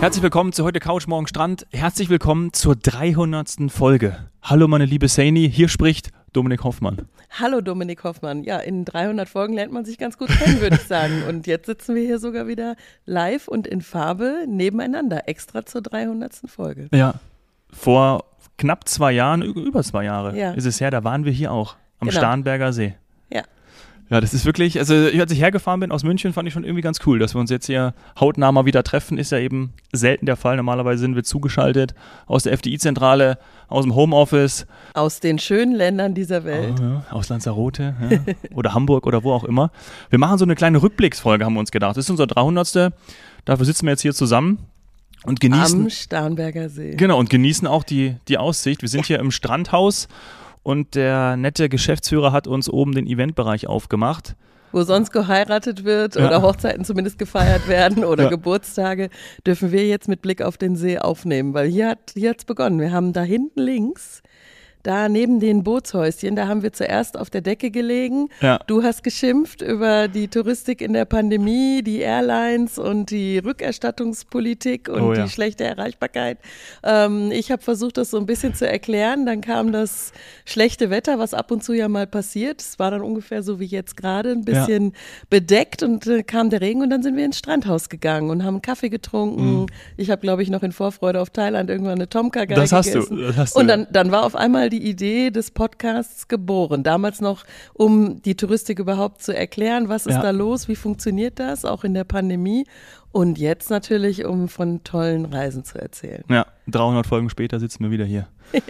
Herzlich willkommen zu heute Couch Morgen Strand. Herzlich willkommen zur 300. Folge. Hallo meine liebe Saini, hier spricht Dominik Hoffmann. Hallo Dominik Hoffmann. Ja, in 300 Folgen lernt man sich ganz gut kennen, würde ich sagen. Und jetzt sitzen wir hier sogar wieder live und in Farbe nebeneinander, extra zur 300. Folge. Ja, vor knapp zwei Jahren, über zwei Jahre Ja. ist es her, da waren wir hier auch am Genau. Starnberger See. Ja. Das ist wirklich, also als ich hergefahren bin aus München, fand ich schon irgendwie ganz cool, dass wir uns jetzt hier hautnah mal wieder treffen. Ist ja eben selten der Fall. Normalerweise sind wir zugeschaltet aus der FDI-Zentrale, aus dem Homeoffice, Aus den schönen Ländern dieser Welt. Oh, ja, aus Lanzarote ja. oder Hamburg oder wo auch immer. Wir machen so eine kleine Rückblicksfolge, haben wir uns gedacht. Das ist unser 300. Dafür sitzen wir jetzt hier zusammen und genießen, Am Starnberger See. genau, und genießen auch die, die Aussicht. Wir sind hier im Strandhaus und der nette Geschäftsführer hat uns oben den Eventbereich aufgemacht. Wo sonst geheiratet wird Ja. oder Hochzeiten zumindest gefeiert werden oder Ja. Geburtstage, dürfen wir jetzt mit Blick auf den See aufnehmen, weil hier hat hier hat's begonnen. Wir haben da hinten links, da neben den Bootshäuschen, da haben wir zuerst auf der Decke gelegen. Ja. Du hast geschimpft über die Touristik in der Pandemie, die Airlines und die Rückerstattungspolitik und Oh ja. die schlechte Erreichbarkeit. Ähm, ich habe versucht, das so ein bisschen zu erklären. Dann kam das schlechte Wetter, was ab und zu ja mal passiert. Es war dann ungefähr so wie jetzt gerade, ein bisschen bedeckt und äh, kam der Regen und dann sind wir ins Strandhaus gegangen und haben Kaffee getrunken. Ich habe, glaube ich, noch in Vorfreude auf Thailand irgendwann eine Tomka-Geige Das hast du, gegessen. das hast du, und ja. dann dann war auf einmal die Idee des Podcasts geboren. Damals noch, um die Touristik überhaupt zu erklären, was ist Ja. da los, wie funktioniert das, auch in der Pandemie. Und jetzt natürlich, um von tollen Reisen zu erzählen. Ja, 300 Folgen später sitzen wir wieder hier.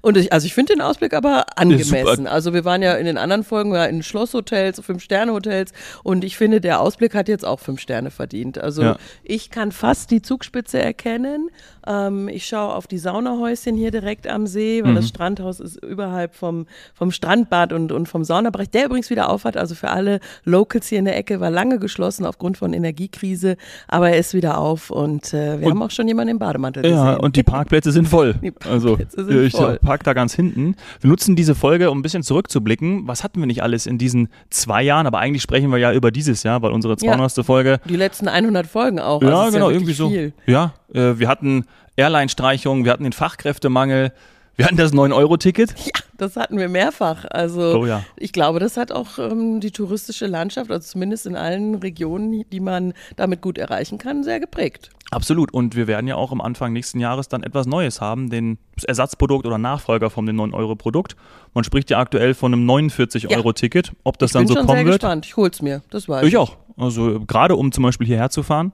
Und ich, also ich finde den Ausblick aber angemessen. Also wir waren ja in den anderen Folgen ja in Schlosshotels, Fünf-Sterne-Hotels und ich finde, der Ausblick hat jetzt auch fünf Sterne verdient. Also Ja. ich kann fast die Zugspitze erkennen. Ähm, ich schaue auf die Saunahäuschen hier direkt am See, weil Mhm. das Strandhaus ist überhalb vom, vom Strandbad und, und vom Saunabereich, der übrigens wieder aufhat. Also für alle Locals hier in der Ecke war lange geschlossen aufgrund von Energiekrise, aber er ist wieder auf und äh, wir Und- haben auch schon jemanden im Bademantel Ja, gesehen. und die Parkplätze sind voll. Die also, Parkplätze sind ich voll. park da ganz hinten. Wir nutzen diese Folge, um ein bisschen zurückzublicken. Was hatten wir nicht alles in diesen zwei Jahren? Aber eigentlich sprechen wir ja über dieses Jahr, weil unsere 200. Folge. Die letzten 100 Folgen auch. Ja, also genau, ja irgendwie so. Viel. Ja, äh, wir hatten Airline-Streichungen, wir hatten den Fachkräftemangel, wir hatten das 9-Euro-Ticket. Ja, das hatten wir mehrfach. Also Oh ja. ich glaube, das hat auch ähm, die touristische Landschaft, also zumindest in allen Regionen, die man damit gut erreichen kann, sehr geprägt. Absolut. Und wir werden ja auch am Anfang nächsten Jahres dann etwas Neues haben, den Ersatzprodukt oder Nachfolger von dem 9-Euro-Produkt. Man spricht ja aktuell von einem 49-Euro-Ticket. Ob das ich dann bin so kommen sehr wird. gespannt. Ich hol's mir, das weiß Ich auch. Also gerade um zum Beispiel hierher zu fahren,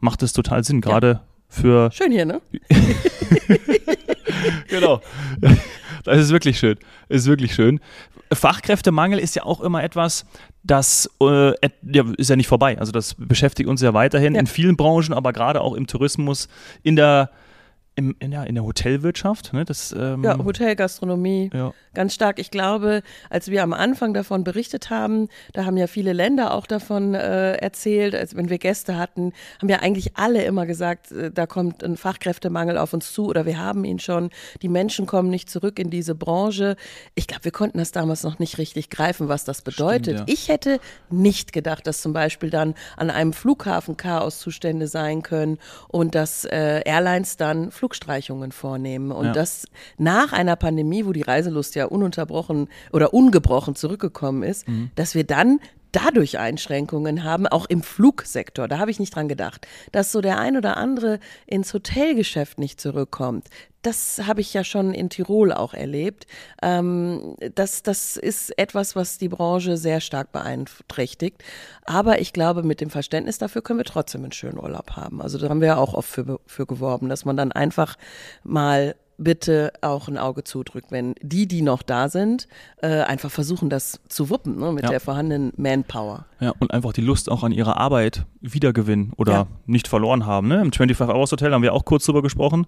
macht es total Sinn. Gerade für. Schön hier, ne? Genau. Das ist wirklich schön. Ist wirklich schön. Fachkräftemangel ist ja auch immer etwas, das äh, ja, ist ja nicht vorbei. Also das beschäftigt uns ja weiterhin Ja. in vielen Branchen, aber gerade auch im Tourismus, in der, im, in der, in der Hotelwirtschaft. Ne? Das, ähm, Ja, Hotel, Gastronomie, ja. ganz stark. Ich glaube, als wir am Anfang davon berichtet haben, da haben ja viele Länder auch davon äh, erzählt, als wenn wir Gäste hatten, haben ja eigentlich alle immer gesagt, äh, da kommt ein Fachkräftemangel auf uns zu oder wir haben ihn schon. Die Menschen kommen nicht zurück in diese Branche. Ich glaube, wir konnten das damals noch nicht richtig greifen, was das bedeutet. ja. Ich hätte nicht gedacht, dass zum Beispiel dann an einem Flughafen Chaoszustände sein können und dass äh, Airlines dann Flugstreichungen vornehmen und Ja. das nach einer Pandemie, wo die Reiselust ja ununterbrochen oder ungebrochen zurückgekommen ist, Mhm. dass wir dann dadurch Einschränkungen haben, auch im Flugsektor. Da habe ich nicht dran gedacht, dass so der ein oder andere ins Hotelgeschäft nicht zurückkommt. Das habe ich ja schon in Tirol auch erlebt. Ähm, das, das ist etwas, was die Branche sehr stark beeinträchtigt. Aber ich glaube, mit dem Verständnis dafür können wir trotzdem einen schönen Urlaub haben. Also da haben wir ja auch oft für, für geworben, dass man dann einfach mal bitte auch ein Auge zudrückt, wenn die, die noch da sind, äh, einfach versuchen, das zu wuppen ne, mit Ja. der vorhandenen Manpower. Ja, und einfach die Lust auch an ihrer Arbeit wiedergewinnen oder Ja. nicht verloren haben. Ne? Im 25-Hours-Hotel haben wir auch kurz drüber gesprochen.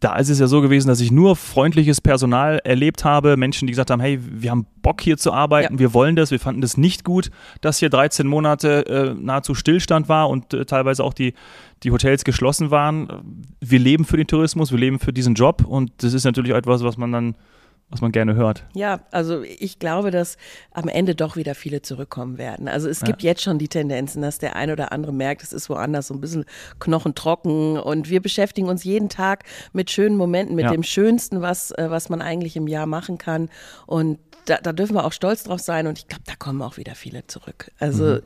Da ist es ja so gewesen, dass ich nur freundliches Personal erlebt habe, Menschen, die gesagt haben, hey, wir haben Bock hier zu arbeiten, Ja. wir wollen das, wir fanden das nicht gut, dass hier 13 Monate äh, nahezu Stillstand war und äh, teilweise auch die, die Hotels geschlossen waren. Wir leben für den Tourismus, wir leben für diesen Job und das ist natürlich etwas, was man dann was man gerne hört. Ja, also ich glaube, dass am Ende doch wieder viele zurückkommen werden. Also es gibt ja. jetzt schon die Tendenzen, dass der eine oder andere merkt, es ist woanders so ein bisschen knochentrocken und wir beschäftigen uns jeden Tag mit schönen Momenten, mit ja. dem Schönsten, was, äh, was man eigentlich im Jahr machen kann. Und da, da dürfen wir auch stolz drauf sein und ich glaube, da kommen auch wieder viele zurück. Also mhm.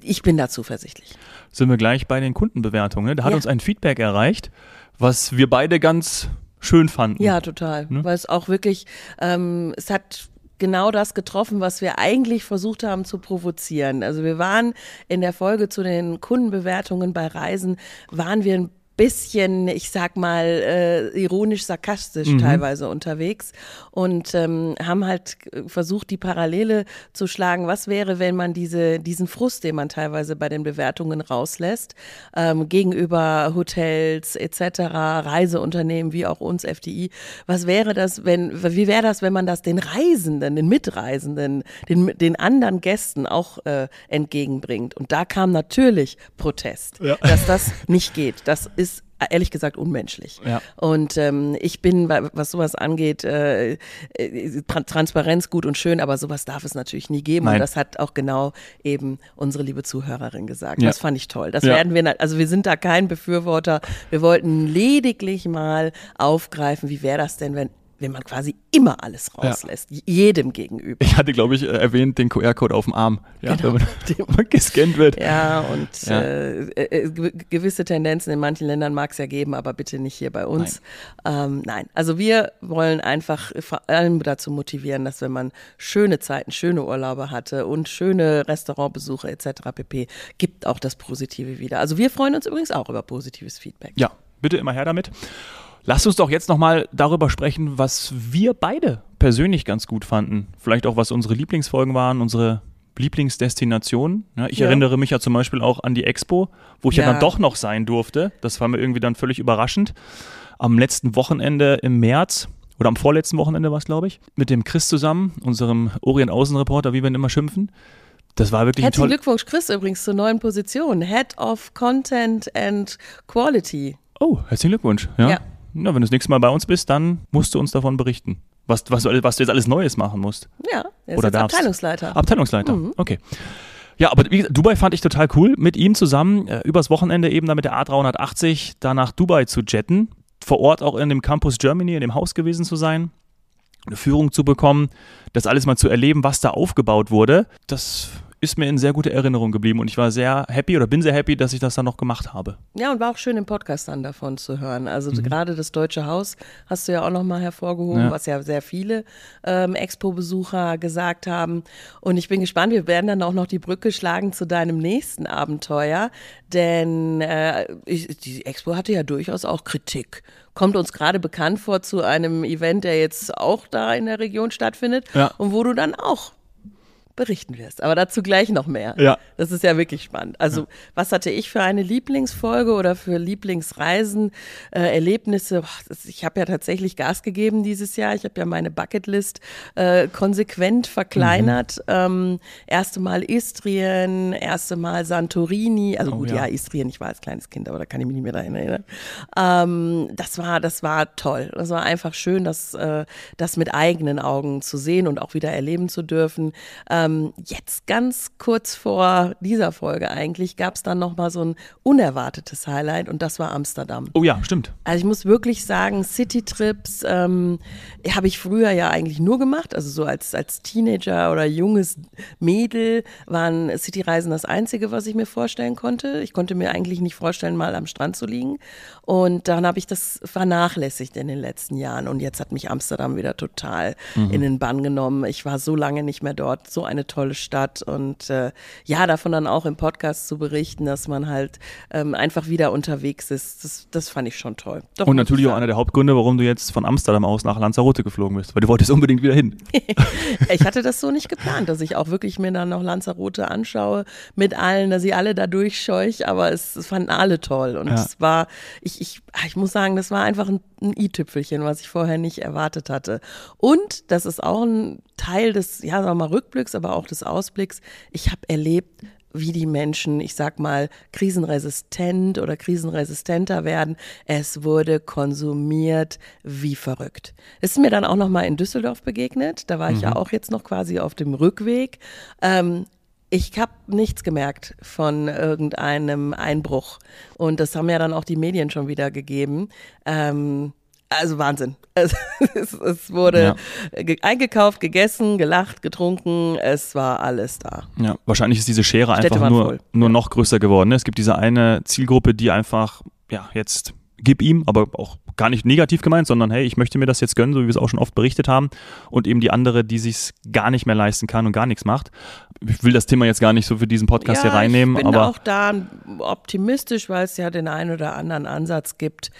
ich bin da zuversichtlich. Sind wir gleich bei den Kundenbewertungen. Da hat ja. uns ein Feedback erreicht, was wir beide ganz schön fanden. Ja, total. Ne? Weil es auch wirklich, ähm, es hat genau das getroffen, was wir eigentlich versucht haben zu provozieren. Also wir waren in der Folge zu den Kundenbewertungen bei Reisen, waren wir ein bisschen, ich sag mal, äh, ironisch, sarkastisch mhm. teilweise unterwegs und ähm, haben halt versucht, die Parallele zu schlagen. Was wäre, wenn man diese, diesen Frust, den man teilweise bei den Bewertungen rauslässt, ähm, gegenüber Hotels etc., Reiseunternehmen wie auch uns FDI, was wäre das, wenn, wie wäre das, wenn man das den Reisenden, den Mitreisenden, den, den anderen Gästen auch äh, entgegenbringt? Und da kam natürlich Protest, ja. dass das nicht geht. Das ist ehrlich gesagt unmenschlich. Ja. Und ähm, ich bin, was sowas angeht, äh, äh Transparenz gut und schön, aber sowas darf es natürlich nie geben. Nein. Und das hat auch genau eben unsere liebe Zuhörerin gesagt. Ja. Das fand ich toll. Das ja. werden wir, also wir sind da kein Befürworter. Wir wollten lediglich mal aufgreifen, wie wäre das denn, wenn wenn man quasi immer alles rauslässt, ja. jedem gegenüber. Ich hatte, glaube ich, äh, erwähnt den QR-Code auf dem Arm, ja, genau. wenn man gescannt wird. Ja, und ja. Äh, äh, gewisse Tendenzen in manchen Ländern mag es ja geben, aber bitte nicht hier bei uns. Nein. Ähm, nein, also wir wollen einfach vor allem dazu motivieren, dass wenn man schöne Zeiten, schöne Urlaube hatte und schöne Restaurantbesuche etc. pp, gibt auch das Positive wieder. Also wir freuen uns übrigens auch über positives Feedback. Ja, bitte immer her damit. Lass uns doch jetzt nochmal darüber sprechen, was wir beide persönlich ganz gut fanden. Vielleicht auch, was unsere Lieblingsfolgen waren, unsere Lieblingsdestinationen. Ja, ich ja. erinnere mich ja zum Beispiel auch an die Expo, wo ich ja. ja. dann doch noch sein durfte. Das war mir irgendwie dann völlig überraschend. Am letzten Wochenende im März oder am vorletzten Wochenende war es, glaube ich, mit dem Chris zusammen, unserem Orient-Außenreporter, wie wir ihn immer schimpfen. Das war wirklich Herzlichen Glückwunsch, Chris, übrigens zur neuen Position. Head of Content and Quality. Oh, herzlichen Glückwunsch. ja na, wenn du das nächste Mal bei uns bist, dann musst du uns davon berichten. Was, was, was du jetzt alles Neues machen musst. Ja, er ist Oder darfst. Abteilungsleiter. Abteilungsleiter, mhm. okay. Ja, aber wie, Dubai fand ich total cool, mit ihm zusammen äh, übers Wochenende eben da mit der A380 da nach Dubai zu jetten, vor Ort auch in dem Campus Germany, in dem Haus gewesen zu sein, eine Führung zu bekommen, das alles mal zu erleben, was da aufgebaut wurde. Das ist mir in sehr gute Erinnerung geblieben und ich war sehr happy oder bin sehr happy, dass ich das dann noch gemacht habe. Ja, und war auch schön im Podcast dann davon zu hören. Also mhm. gerade das Deutsche Haus hast du ja auch nochmal hervorgehoben, ja. was ja sehr viele ähm, Expo-Besucher gesagt haben. Und ich bin gespannt, wir werden dann auch noch die Brücke schlagen zu deinem nächsten Abenteuer, denn äh, ich, die Expo hatte ja durchaus auch Kritik kommt uns gerade bekannt vor zu einem Event, der jetzt auch da in der Region stattfindet ja. und wo du dann auch berichten wirst. Aber dazu gleich noch mehr. Ja. Das ist ja wirklich spannend. Also, ja. was hatte ich für eine Lieblingsfolge oder für Lieblingsreisen, äh, Erlebnisse? Ich habe ja tatsächlich Gas gegeben dieses Jahr. Ich habe ja meine Bucketlist äh, konsequent verkleinert. Mhm. Ähm, erste Mal Istrien, erste Mal Santorini. Also oh, gut, ja. ja. Istrien, ich war als kleines Kind, aber da kann ich mich nicht mehr daran erinnern. Ähm, das war, das war toll. Das war einfach schön, das, äh, das mit eigenen Augen zu sehen und auch wieder erleben zu dürfen. Ähm, ähm, jetzt ganz kurz vor dieser Folge eigentlich gab es dann nochmal so ein unerwartetes Highlight und das war Amsterdam. Oh ja, stimmt. Also ich muss wirklich sagen, Citytrips ähm, habe ich früher ja eigentlich nur gemacht. Also so als, als Teenager oder junges Mädel waren Cityreisen das Einzige, was ich mir vorstellen konnte. Ich konnte mir eigentlich nicht vorstellen, mal am Strand zu liegen. Und dann habe ich das vernachlässigt in den letzten Jahren. Und jetzt hat mich Amsterdam wieder total mhm. in den Bann genommen. Ich war so lange nicht mehr dort. So eine tolle Stadt. Und äh, ja, davon dann auch im Podcast zu berichten, dass man halt ähm, einfach wieder unterwegs ist, das, das fand ich schon toll. Doch, und natürlich auch einer der Hauptgründe, warum du jetzt von Amsterdam aus nach Lanzarote geflogen bist, weil du wolltest unbedingt wieder hin. ich hatte das so nicht geplant, dass ich auch wirklich mir dann noch Lanzarote anschaue mit allen, dass ich alle da durchscheuche, aber es, es fanden alle toll. Und ja. es war, ich, ich, ich muss sagen, das war einfach ein, ein i-Tüpfelchen, was ich vorher nicht erwartet hatte. Und das ist auch ein Teil des, ja, sagen wir mal, Rückblicks, aber auch des Ausblicks. Ich habe erlebt, wie die Menschen, ich sag mal, krisenresistent oder krisenresistenter werden. Es wurde konsumiert wie verrückt. Es ist mir dann auch noch mal in Düsseldorf begegnet. Da war ich ja auch jetzt noch quasi auf dem Rückweg. Ähm, ich habe nichts gemerkt von irgendeinem Einbruch. Und das haben ja dann auch die Medien schon wieder gegeben. Ähm, also Wahnsinn. Es, es, es wurde Ja. ge eingekauft, gegessen, gelacht, getrunken. Es war alles da. Ja, wahrscheinlich ist diese Schere Städte einfach nur, voll. nur noch größer geworden. ne? Es gibt diese eine Zielgruppe, die einfach, ja, jetzt gib ihm, aber auch gar nicht negativ gemeint, sondern hey, ich möchte mir das jetzt gönnen, so wie wir es auch schon oft berichtet haben. Und eben die andere, die sich gar nicht mehr leisten kann und gar nichts macht. Ich will das Thema jetzt gar nicht so für diesen Podcast hier reinnehmen, ich bin aber auch da optimistisch, weil es ja den einen oder anderen Ansatz gibt,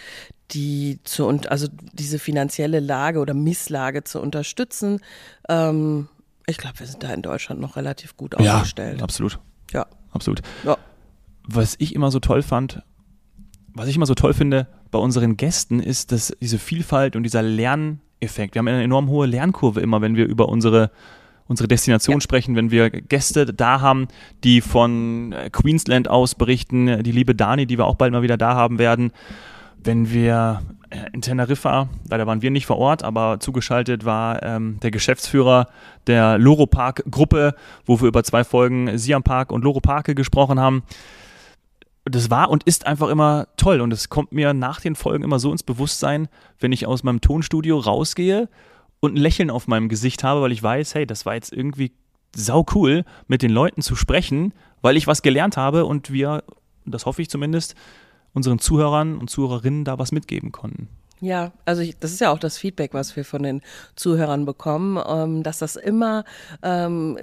die zu und also diese finanzielle Lage oder Misslage zu unterstützen. Ähm, ich glaube, wir sind da in Deutschland noch relativ gut ja, aufgestellt. absolut, Ja. absolut. ja. was ich immer so toll fand, was ich immer so toll finde bei unseren Gästen, ist, dass diese Vielfalt und dieser Lerneffekt. Wir haben eine enorm hohe Lernkurve immer, wenn wir über unsere unsere Destination Ja. sprechen, wenn wir Gäste da haben, die von äh, Queensland aus berichten, die liebe Dani, die wir auch bald mal wieder da haben werden, wenn wir äh, in Teneriffa, leider waren wir nicht vor Ort, aber zugeschaltet war ähm, der Geschäftsführer der Loro Park Gruppe, wo wir über zwei Folgen Siam Park und Loro Parke gesprochen haben das war und ist einfach immer toll und es kommt mir nach den Folgen immer so ins Bewusstsein, wenn ich aus meinem Tonstudio rausgehe und ein Lächeln auf meinem Gesicht habe, weil ich weiß, hey, das war jetzt irgendwie sau cool, mit den Leuten zu sprechen, weil ich was gelernt habe und wir, das hoffe ich zumindest, unseren Zuhörern und Zuhörerinnen da was mitgeben konnten. Ja, also ich, das ist ja auch das Feedback, was wir von den Zuhörern bekommen, ähm, dass das immer ähm,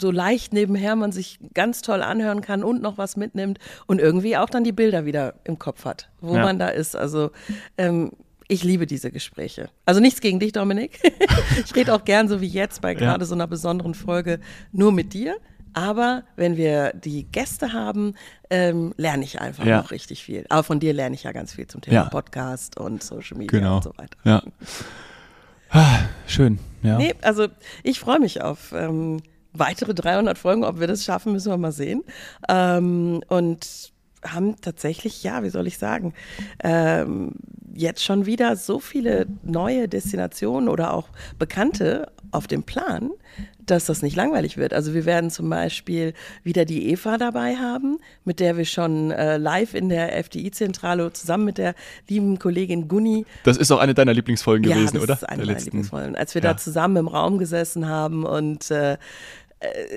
so leicht nebenher man sich ganz toll anhören kann und noch was mitnimmt und irgendwie auch dann die Bilder wieder im Kopf hat, wo Ja. man da ist. Also ähm, ich liebe diese Gespräche. Also nichts gegen dich, Dominik. ich rede auch gern so wie jetzt bei gerade so einer besonderen Folge nur mit dir. Aber wenn wir die Gäste haben, ähm, lerne ich einfach Ja. noch richtig viel. Aber von dir lerne ich ja ganz viel zum Thema Ja. Podcast und Social Media Genau. und so weiter. Ja. Ah, Schön, ja. Nee, also ich freue mich auf ähm, weitere 300 Folgen. Ob wir das schaffen, müssen wir mal sehen. Ähm, und haben tatsächlich, ja, wie soll ich sagen, ähm, jetzt schon wieder so viele neue Destinationen oder auch Bekannte auf dem Plan, dass das nicht langweilig wird. Also wir werden zum Beispiel wieder die Eva dabei haben, mit der wir schon äh, live in der FDI-Zentrale zusammen mit der lieben Kollegin Gunni Das ist auch eine deiner Lieblingsfolgen ja, gewesen, das oder? Ist eine Der meiner letzten- Lieblingsfolgen. Als wir Ja. da zusammen im Raum gesessen haben und äh,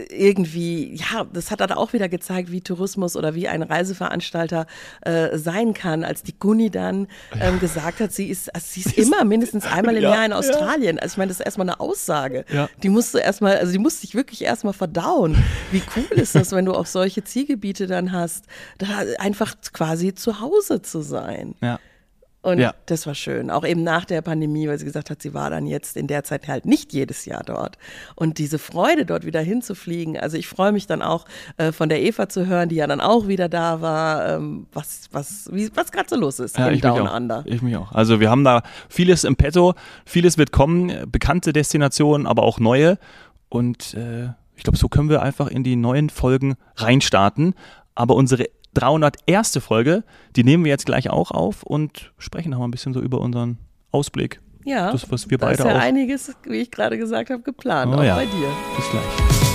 irgendwie, ja, das hat dann auch wieder gezeigt, wie Tourismus oder wie ein Reiseveranstalter äh, sein kann, als die Gunni dann ähm, gesagt hat, sie ist, also sie ist immer mindestens einmal im Ja, Jahr in. Australien. Also ich meine, das ist erstmal eine Aussage. Ja. Die musst du erstmal, also die musst dich wirklich erstmal verdauen. Wie cool ist das, wenn du auch solche Zielgebiete dann hast, da einfach quasi zu Hause zu sein. Ja. Und Ja. das war schön. Auch eben nach der Pandemie, weil sie gesagt hat, sie war dann jetzt in der Zeit halt nicht jedes Jahr dort. Und diese Freude, dort wieder hinzufliegen. Also ich freue mich dann auch äh, von der Eva zu hören, die ja dann auch wieder da war, ähm, was, was, wie, was gerade so los ist Ja, im Down auch. Under. Ich mich auch. Also wir haben da vieles im Petto, vieles wird kommen, bekannte Destinationen, aber auch neue. Und äh, ich glaube, so können wir einfach in die neuen Folgen reinstarten. Aber unsere 301. Folge, die nehmen wir jetzt gleich auch auf und sprechen noch mal ein bisschen so über unseren Ausblick. Ja, Das, was wir da beide ist ja auch. einiges, wie ich gerade gesagt habe, geplant, Oh auch ja. bei dir. Bis gleich.